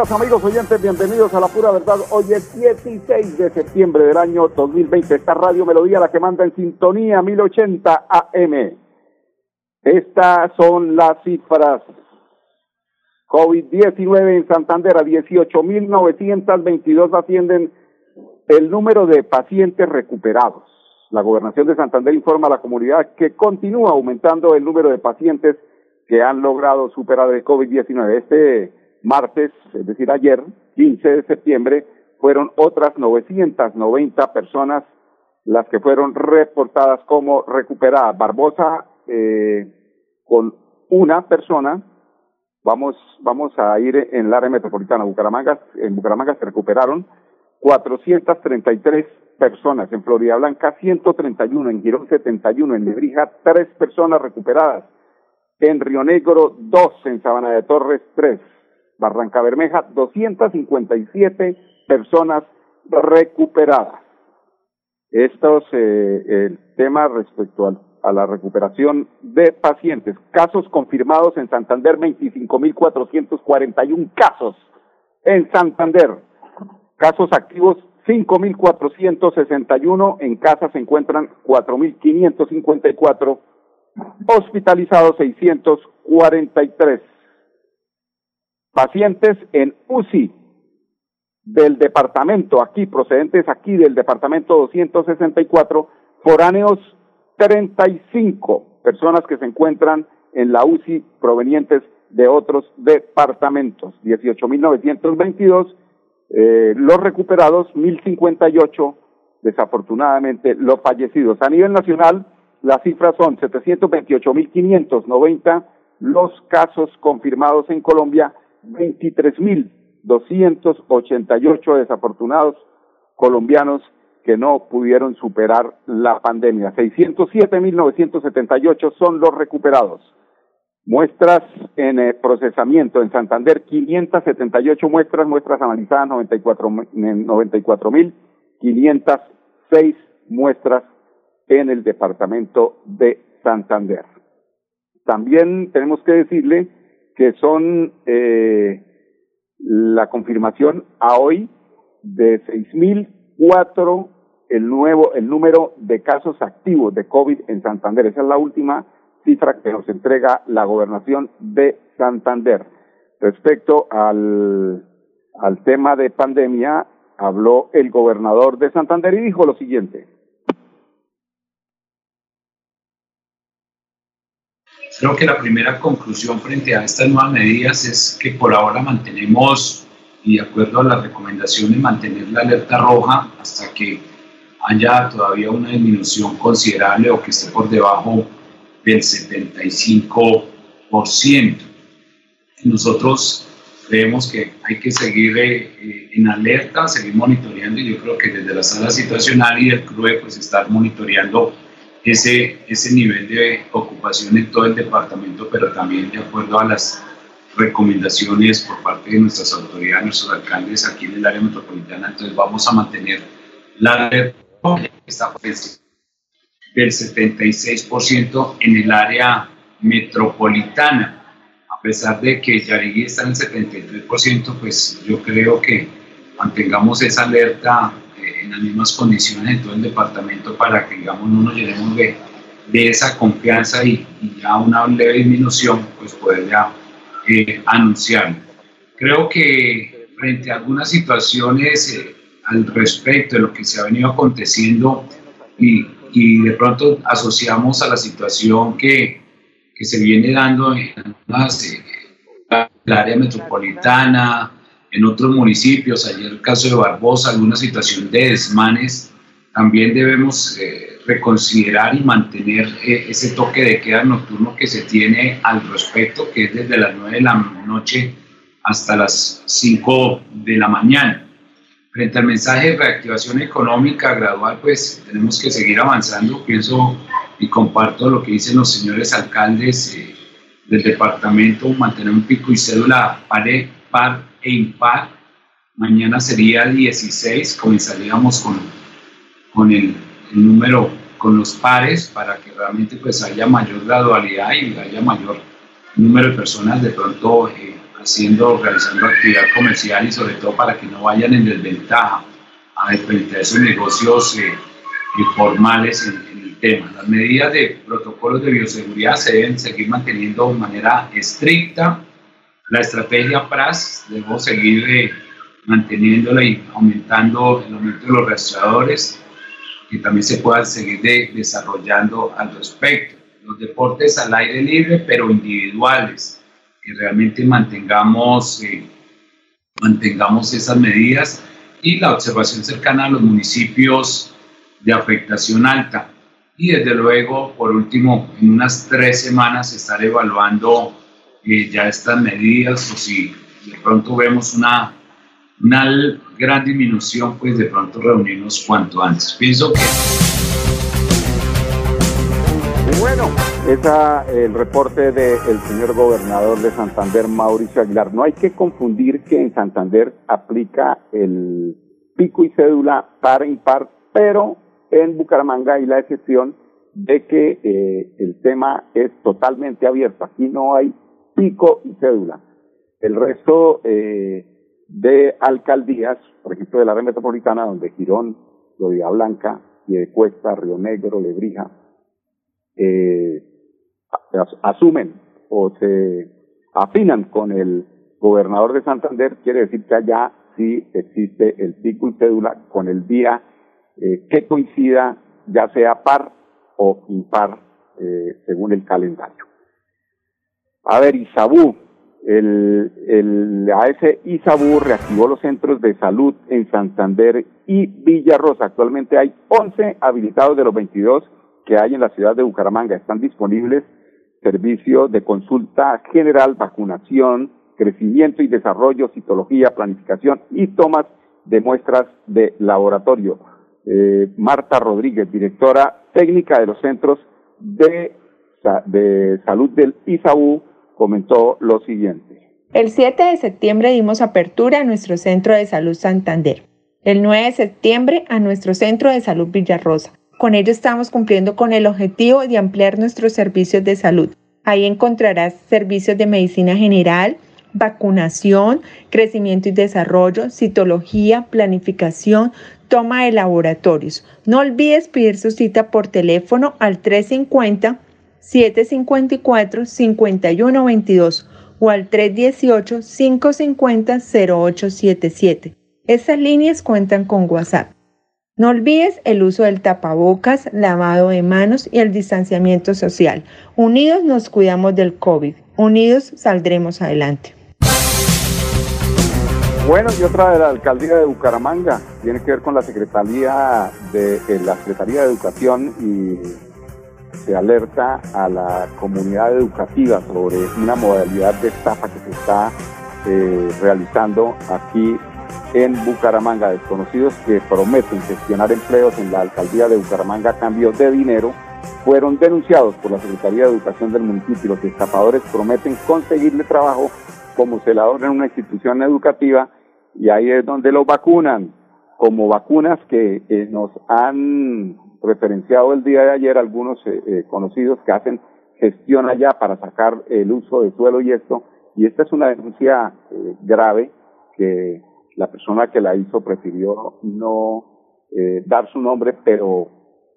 Días amigos oyentes, bienvenidos a La Pura Verdad. Hoy es 16 de septiembre del año 2020. Esta radio Melodía la que manda en sintonía 1080 AM. Estas son las cifras. COVID-19 en Santander a 18.922 ascienden el número de pacientes recuperados. La gobernación de Santander informa a la comunidad que continúa aumentando el número de pacientes que han logrado superar el COVID-19. Este martes, es decir, ayer, 15 de septiembre, fueron otras 990 personas las que fueron reportadas como recuperadas. Barbosa, eh, con una persona, vamos, vamos a ir en el área metropolitana. Bucaramanga, en Bucaramanga se recuperaron 433 personas, en Florida Blanca 131, en Girón 71, en Nebrija 3 personas recuperadas, en Río Negro 2, en Sabana de Torres 3, Barranca Bermeja, 257 personas recuperadas. Estos, eh, el tema respecto a la recuperación de pacientes. Casos confirmados en Santander, 25.441 casos en Santander. Casos activos, 5.461. En casa se encuentran 4.554. Hospitalizados, 643 pacientes en UCI del departamento, aquí procedentes aquí del departamento 264, foráneos 35 personas que se encuentran en la UCI provenientes de otros departamentos, 18.922, eh, los recuperados 1.058, desafortunadamente los fallecidos. A nivel nacional, las cifras son 728.590 los casos confirmados en Colombia 23.288 desafortunados colombianos que no pudieron superar la pandemia. 607.978 son los recuperados. Muestras en eh, procesamiento en Santander, 578 muestras, muestras analizadas 94.506 muestras en el departamento de Santander. También tenemos que decirle que son eh, la confirmación a hoy de 6.004 el nuevo el número de casos activos de COVID en Santander. Esa es la última cifra que nos entrega la gobernación de Santander. Respecto al, al tema de pandemia, habló el gobernador de Santander y dijo lo siguiente. Creo que la primera conclusión frente a estas nuevas medidas es que por ahora mantenemos, y de acuerdo a las recomendaciones, mantener la alerta roja hasta que haya todavía una disminución considerable o que esté por debajo del 75%. Nosotros creemos que hay que seguir eh, en alerta, seguir monitoreando y yo creo que desde la sala situacional y del CRUE pues estar monitoreando ese, ese nivel de ocupación en todo el departamento, pero también de acuerdo a las recomendaciones por parte de nuestras autoridades, nuestros alcaldes aquí en el área metropolitana. Entonces vamos a mantener la esta del 76% en el área metropolitana. A pesar de que Yarigui está en el 73%, pues yo creo que mantengamos esa alerta en las mismas condiciones en todo el departamento para que, digamos, no nos llenemos de, de esa confianza y, ya una leve disminución, pues poder ya eh, anunciarlo. Creo que frente a algunas situaciones eh, al respecto de lo que se ha venido aconteciendo y, y de pronto asociamos a la situación que, que se viene dando en eh, la área metropolitana, en otros municipios, ayer el caso de Barbosa, alguna situación de desmanes también debemos eh, reconsiderar y mantener eh, ese toque de queda nocturno que se tiene al respecto, que es desde las 9 de la noche hasta las 5 de la mañana. Frente al mensaje de reactivación económica gradual, pues tenemos que seguir avanzando. Pienso y comparto lo que dicen los señores alcaldes eh, del departamento, mantener un pico y cédula par, par e impar. Mañana sería 16, comenzaríamos con, con el, número, con los pares, para que realmente pues haya mayor gradualidad y haya mayor número de personas de pronto eh, haciendo, realizando actividad comercial y sobre todo para que no vayan en desventaja a frente a esos negocios eh, informales en, el tema. Las medidas de protocolos de bioseguridad se deben seguir manteniendo de manera estricta. La estrategia PRAS debemos seguir eh, manteniéndola y aumentando el aumento de los rastreadores que también se puedan seguir desarrollando al respecto. Los deportes al aire libre, pero individuales, que realmente mantengamos, eh, mantengamos esas medidas y la observación cercana a los municipios de afectación alta. Y desde luego, por último, en unas tres semanas estar evaluando eh, ya estas medidas o si de pronto vemos una, una gran disminución, pues de pronto reunirnos cuanto antes. Pienso que... Bueno, esa el reporte del señor gobernador de Santander, Mauricio Aguilar. No hay que confundir que en Santander aplica el pico y cédula par impar, pero en Bucaramanga hay la excepción de que eh, el tema es totalmente abierto. Aquí no hay pico y cédula. El resto eh, de alcaldías, por ejemplo de la red metropolitana, donde Girón, Florida Blanca, Cuesta, Río Negro, Lebrija, eh, asumen o se afinan con el gobernador de Santander, quiere decir que allá sí existe el pico y cédula con el día eh, que coincida, ya sea par o impar, eh, según el calendario. A ver, Isabú, el, el AS Isabú reactivó los centros de salud en Santander y Villarrosa. Actualmente hay 11 habilitados de los 22 que hay en la ciudad de Bucaramanga. Están disponibles servicios de consulta general, vacunación, crecimiento y desarrollo, citología, planificación y tomas de muestras de laboratorio. Eh, Marta Rodríguez, directora técnica de los centros de, de salud del ISAU, comentó lo siguiente. El 7 de septiembre dimos apertura a nuestro Centro de Salud Santander. El 9 de septiembre a nuestro Centro de Salud Villarrosa. Con ello estamos cumpliendo con el objetivo de ampliar nuestros servicios de salud. Ahí encontrarás servicios de medicina general, vacunación, crecimiento y desarrollo, citología, planificación, toma de laboratorios. No olvides pedir su cita por teléfono al 350-754-5122 o al 318-550-0877. Estas líneas cuentan con WhatsApp. No olvides el uso del tapabocas, lavado de manos y el distanciamiento social. Unidos nos cuidamos del COVID. Unidos saldremos adelante. Bueno, y otra de la alcaldía de Bucaramanga tiene que ver con la Secretaría de, eh, la Secretaría de Educación y se alerta a la comunidad educativa sobre una modalidad de estafa que se está eh, realizando aquí en Bucaramanga, desconocidos que prometen gestionar empleos en la alcaldía de Bucaramanga a cambio de dinero, fueron denunciados por la Secretaría de Educación del municipio. Los estafadores prometen conseguirle trabajo como celador en una institución educativa y ahí es donde los vacunan, como vacunas que eh, nos han referenciado el día de ayer algunos eh, eh, conocidos que hacen gestión allá para sacar el uso de suelo y esto, y esta es una denuncia grave que la persona que la hizo prefirió no eh, dar su nombre, pero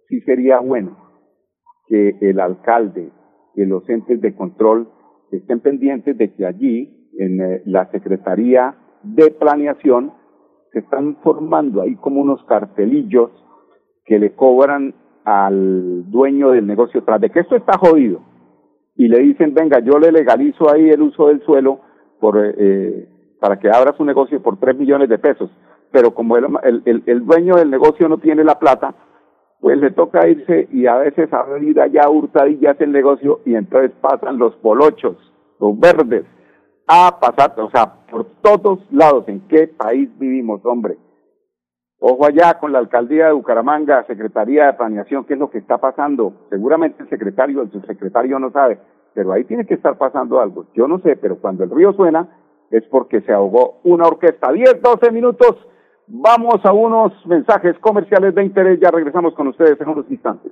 sí sería bueno que el alcalde, que los entes de control estén pendientes de que allí, en eh, la Secretaría de Planeación, se están formando ahí como unos cartelillos que le cobran al dueño del negocio tras de que esto está jodido y le dicen venga yo le legalizo ahí el uso del suelo por eh, para que abra su negocio por 3 millones de pesos. pero como el, el, el, dueño del negocio no tiene la plata, pues le toca irse y a veces abrir allá hurtadillas el negocio y entonces pasan los polochos, los verdes, a pasar, o sea, por todos lados, ¿en qué país vivimos, hombre? Ojo allá con la alcaldía de Bucaramanga, Secretaría de Planeación, ¿qué es lo que está pasando? Seguramente el secretario, el subsecretario no sabe, pero ahí tiene que estar pasando algo. Yo no sé, pero cuando el río suena es porque se ahogó una orquesta. 10, 12 minutos. Vamos a unos mensajes comerciales de interés. Ya regresamos con ustedes en unos instantes.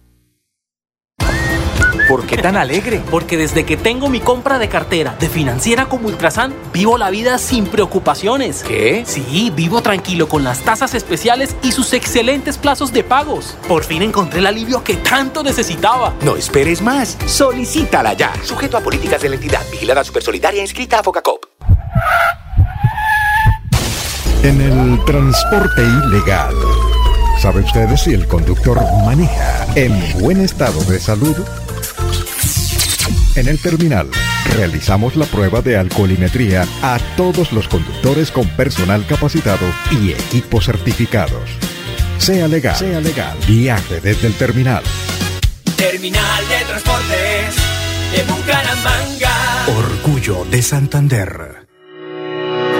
¿Por qué tan alegre? Porque desde que tengo mi compra de cartera de financiera como Ultrasan, vivo la vida sin preocupaciones. ¿Qué? Sí, vivo tranquilo con las tasas especiales y sus excelentes plazos de pagos. Por fin encontré el alivio que tanto necesitaba. No esperes más. Solicítala ya. Sujeto a políticas de la entidad. Vigilada Supersolidaria inscrita a Focacop. En el transporte ilegal. ¿Sabe usted si el conductor maneja en buen estado de salud? En el terminal, realizamos la prueba de alcoholimetría a todos los conductores con personal capacitado y equipos certificados. Sea legal, sea legal, viaje desde el terminal. Terminal de Transportes de Bucaramanga. Orgullo de Santander.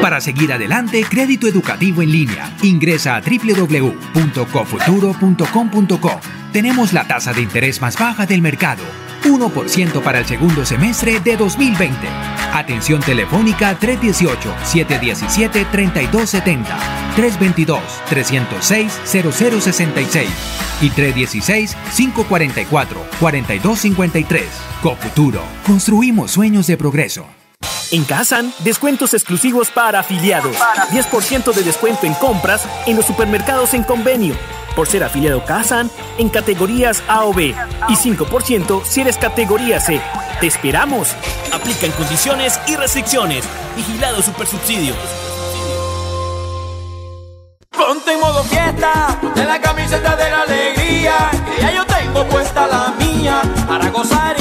Para seguir adelante, crédito educativo en línea. Ingresa a www.cofuturo.com.co. Tenemos la tasa de interés más baja del mercado 1% para el segundo semestre de 2020. Atención telefónica 318-717-3270, 322-306-0066 y 316-544-4253. Cofuturo, construimos sueños de progreso. En Kazan, descuentos exclusivos para afiliados. 10% de descuento en compras en los supermercados en convenio por ser afiliado Kazan en categorías A o B y 5% si eres categoría C. ¡Te esperamos! Aplica en condiciones y restricciones. Vigilado Supersubsidio. Ponte en modo fiesta, ponte la camiseta de la alegría, que ya yo tengo puesta la mía para gozar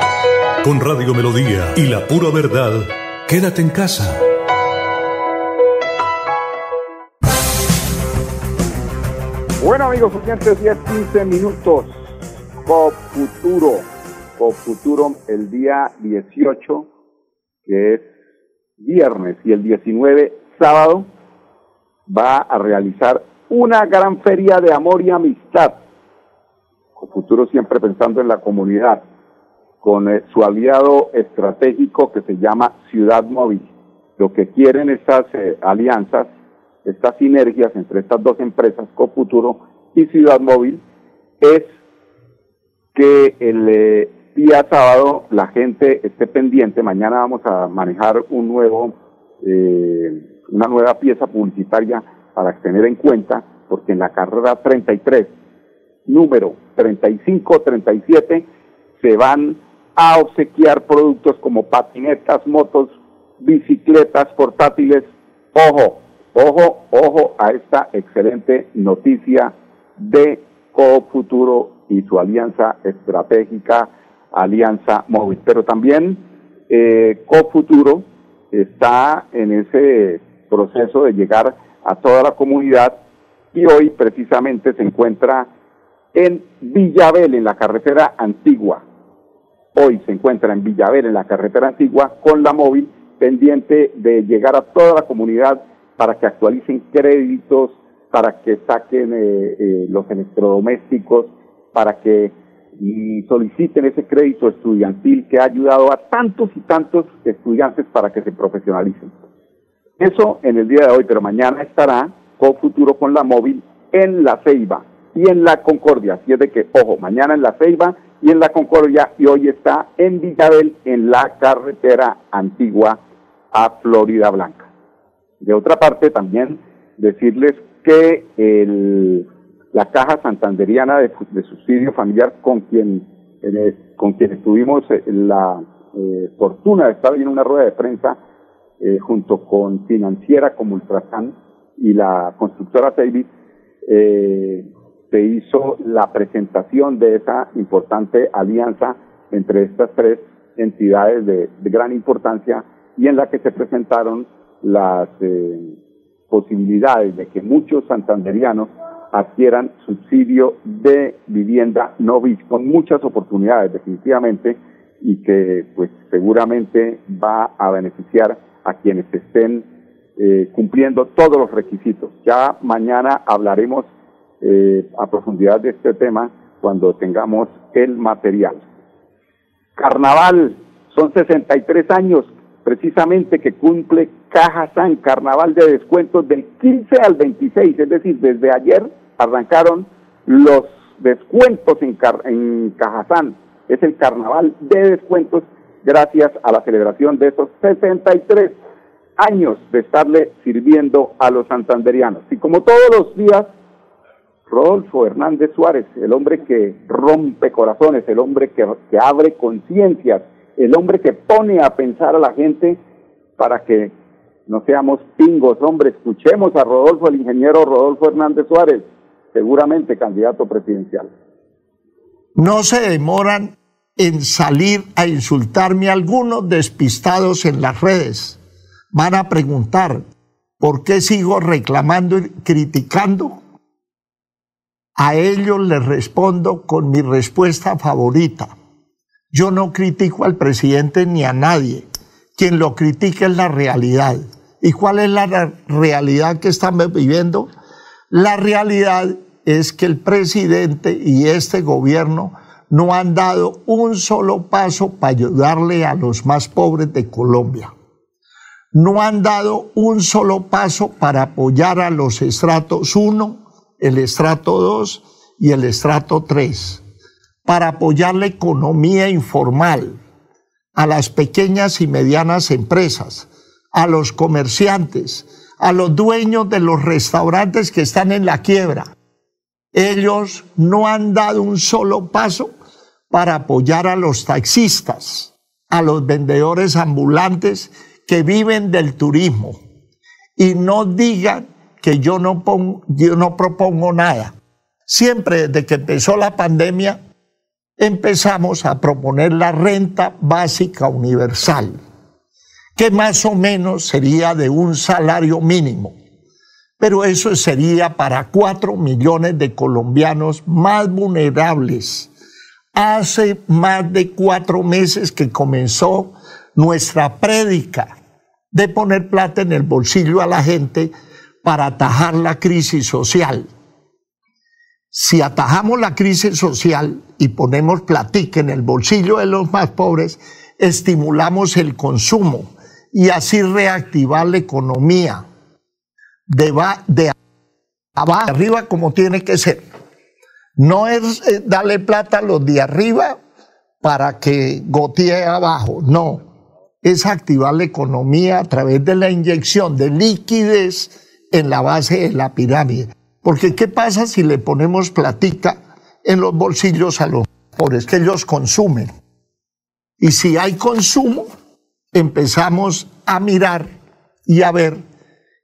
Con Radio Melodía y la pura verdad, quédate en casa. Bueno amigos oyentes, 10, 15 minutos. COP Futuro. COP Futuro el día 18, que es viernes, y el 19, sábado, va a realizar una gran feria de amor y amistad. COP Futuro siempre pensando en la comunidad con eh, su aliado estratégico que se llama Ciudad Móvil. Lo que quieren estas eh, alianzas, estas sinergias entre estas dos empresas, Cofuturo y Ciudad Móvil, es que el eh, día sábado la gente esté pendiente. Mañana vamos a manejar un nuevo, una nueva pieza publicitaria para tener en cuenta, porque en la carrera 33, número 35-37, se van a obsequiar productos como patinetas, motos, bicicletas portátiles. Ojo, ojo, ojo a esta excelente noticia de Futuro y su alianza estratégica, Alianza Móvil. Pero también eh, Futuro está en ese proceso de llegar a toda la comunidad y hoy precisamente se encuentra en Villabel, en la carretera antigua, hoy se encuentra en Villaver, en la carretera antigua, con la móvil, pendiente de llegar a toda la comunidad para que actualicen créditos, para que saquen eh, eh, los electrodomésticos, para que y soliciten ese crédito estudiantil que ha ayudado a tantos y tantos estudiantes para que se profesionalicen. Eso en el día de hoy, pero mañana estará con futuro con la móvil en la Ceiba y en la Concordia. Así es de que, ojo, mañana en la Ceiba y en la Concordia y hoy está en Villarel en la carretera antigua a Florida Blanca. De otra parte, también decirles que la Caja Santanderiana de, Subsidio Familiar con quien, eh, con quien tuvimos eh, la eh, fortuna de estar en una rueda de prensa junto con financiera como Ultrasan y la constructora David, se hizo la presentación de esa importante alianza entre estas tres entidades de, gran importancia y en la que se presentaron las posibilidades de que muchos santanderianos adquieran subsidio de vivienda no con muchas oportunidades definitivamente y que pues seguramente va a beneficiar a quienes estén eh, cumpliendo todos los requisitos. Ya mañana hablaremos eh, a profundidad de este tema cuando tengamos el material. Carnaval, son 63 años precisamente que cumple Caja San, carnaval de descuentos del 15 al 26, es decir, desde ayer arrancaron los descuentos en, en Cajazán. Es el carnaval de descuentos gracias a la celebración de esos 63 años de estarle sirviendo a los santanderianos. Y como todos los días, Rodolfo Hernández Suárez, el hombre que rompe corazones, el hombre que, abre conciencias, el hombre que pone a pensar a la gente para que no seamos pingos, hombre, escuchemos a Rodolfo, el ingeniero Rodolfo Hernández Suárez seguramente candidato presidencial. No se demoran en salir a insultarme algunos despistados en las redes. Van a preguntar, ¿por qué sigo reclamando y criticando? A ellos les respondo con mi respuesta favorita. Yo no critico al presidente ni a nadie. Quien lo critica es la realidad. ¿Y cuál es la realidad que estamos viviendo? La realidad es que el presidente y este gobierno no han dado un solo paso para ayudarle a los más pobres de Colombia. No han dado un solo paso para apoyar a los estratos 1, el estrato 2 y el estrato 3, para apoyar la economía informal, a las pequeñas y medianas empresas, a los comerciantes, a los dueños de los restaurantes que están en la quiebra. Ellos no han dado un solo paso para apoyar a los taxistas, a los vendedores ambulantes que viven del turismo. Y no digan que yo no, yo no propongo nada. Siempre desde que empezó la pandemia empezamos a proponer la renta básica universal que más o menos sería de un salario mínimo. Pero eso sería para cuatro millones de colombianos más vulnerables. Hace más de cuatro meses que comenzó nuestra prédica de poner plata en el bolsillo a la gente para atajar la crisis social. Si atajamos la crisis social y ponemos platica en el bolsillo de los más pobres, estimulamos el consumo, y así reactivar la economía de, de abajo arriba como tiene que ser. No es eh, darle plata a los de arriba para que gotee abajo, no. Es activar la economía a través de la inyección de liquidez en la base de la pirámide. Porque ¿qué pasa si le ponemos platica en los bolsillos a los pobres? Que ellos consumen. Y si hay consumo, empezamos a mirar y a ver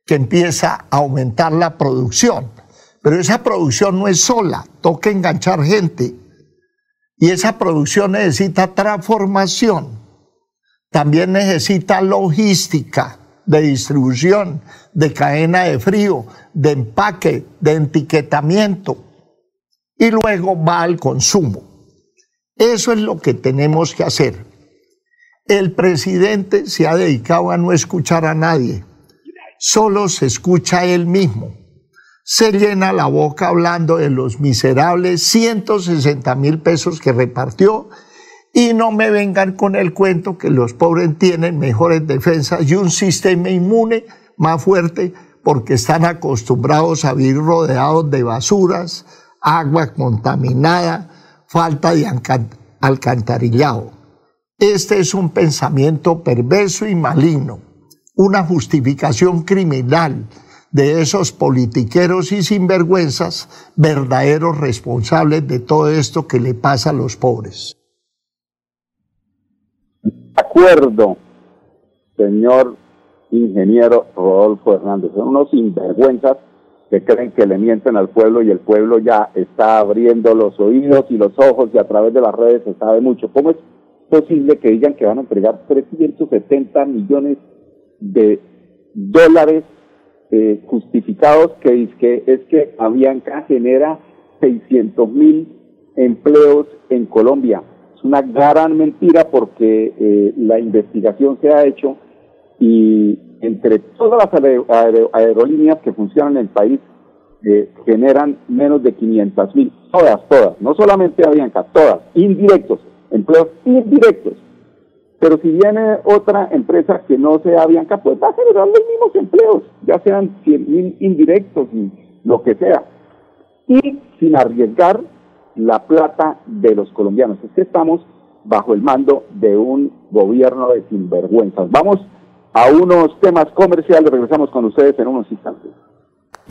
que empieza a aumentar la producción. Pero esa producción no es sola, toca enganchar gente. Y esa producción necesita transformación. También necesita logística de distribución, de cadena de frío, de empaque, de etiquetamiento. Y luego va al consumo. Eso es lo que tenemos que hacer. El presidente se ha dedicado a no escuchar a nadie, solo se escucha a él mismo. Se llena la boca hablando de los miserables 160 mil pesos que repartió y no me vengan con el cuento que los pobres tienen mejores defensas y un sistema inmune más fuerte porque están acostumbrados a vivir rodeados de basuras, agua contaminada, falta de alcantarillado. Este es un pensamiento perverso y maligno, una justificación criminal de esos politiqueros y sinvergüenzas, verdaderos responsables de todo esto que le pasa a los pobres. Acuerdo, señor ingeniero Rodolfo Hernández. Son unos sinvergüenzas que creen que le mienten al pueblo y el pueblo ya está abriendo los oídos y los ojos y a través de las redes se sabe mucho. ¿Cómo es posible que digan que van a entregar 370 millones de dólares eh, justificados que es que, es que Avianca genera 600 mil empleos en Colombia? Es una gran mentira porque eh, la investigación se ha hecho y entre todas las aerolíneas que funcionan en el país eh, generan menos de 500 mil, todas, todas, no solamente Avianca, todas, indirectos, empleos indirectos. Pero si viene otra empresa que no sea Avianca, pues va a generar los mismos empleos, ya sean 100 mil indirectos y lo que sea. Y sin arriesgar la plata de los colombianos. Es que estamos bajo el mando de un gobierno de sinvergüenzas. Vamos a unos temas comerciales. Regresamos con ustedes en unos instantes.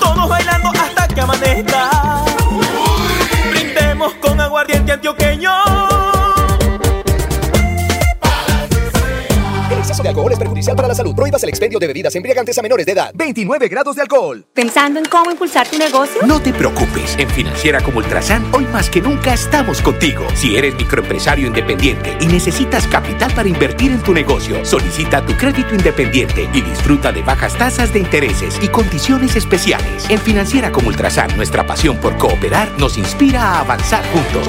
Todos bailando hasta que amanezca. Exceso de alcohol es perjudicial para la salud. Prohíbas el expendio de bebidas embriagantes a menores de edad. 29 grados de alcohol. ¿Pensando en cómo impulsar tu negocio? No te preocupes. En Financiera como Ultrasan, hoy más que nunca estamos contigo. Si eres microempresario independiente y necesitas capital para invertir en tu negocio, solicita tu crédito independiente y disfruta de bajas tasas de intereses y condiciones especiales. En Financiera como Ultrasan, nuestra pasión por cooperar nos inspira a avanzar juntos.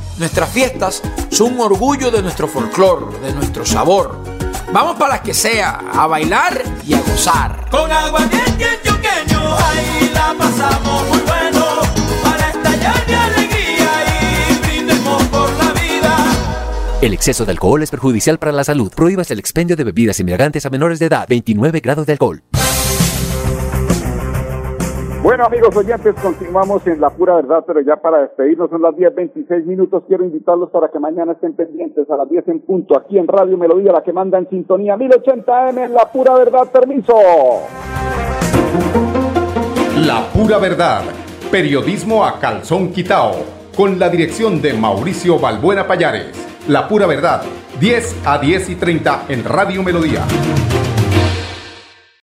Nuestras fiestas son un orgullo de nuestro folclor, de nuestro sabor. Vamos para las que sea, a bailar y a gozar. Con agua antioqueño, ahí la pasamos muy bueno. Para estallar de alegría y brindemos por la vida. El exceso de alcohol es perjudicial para la salud. Prohíbas el expendio de bebidas embriagantes a menores de edad. 29 grados de alcohol. Bueno, amigos oyentes, continuamos en la pura verdad, pero ya para despedirnos son las 10.26 minutos. Quiero invitarlos para que mañana estén pendientes a las 10 en punto, aquí en Radio Melodía, la que manda en sintonía 1080M en la pura verdad. Permiso. La pura verdad. Periodismo a calzón quitao. Con la dirección de Mauricio Balbuena Payares. La pura verdad. 10 a 10 y 30 en Radio Melodía.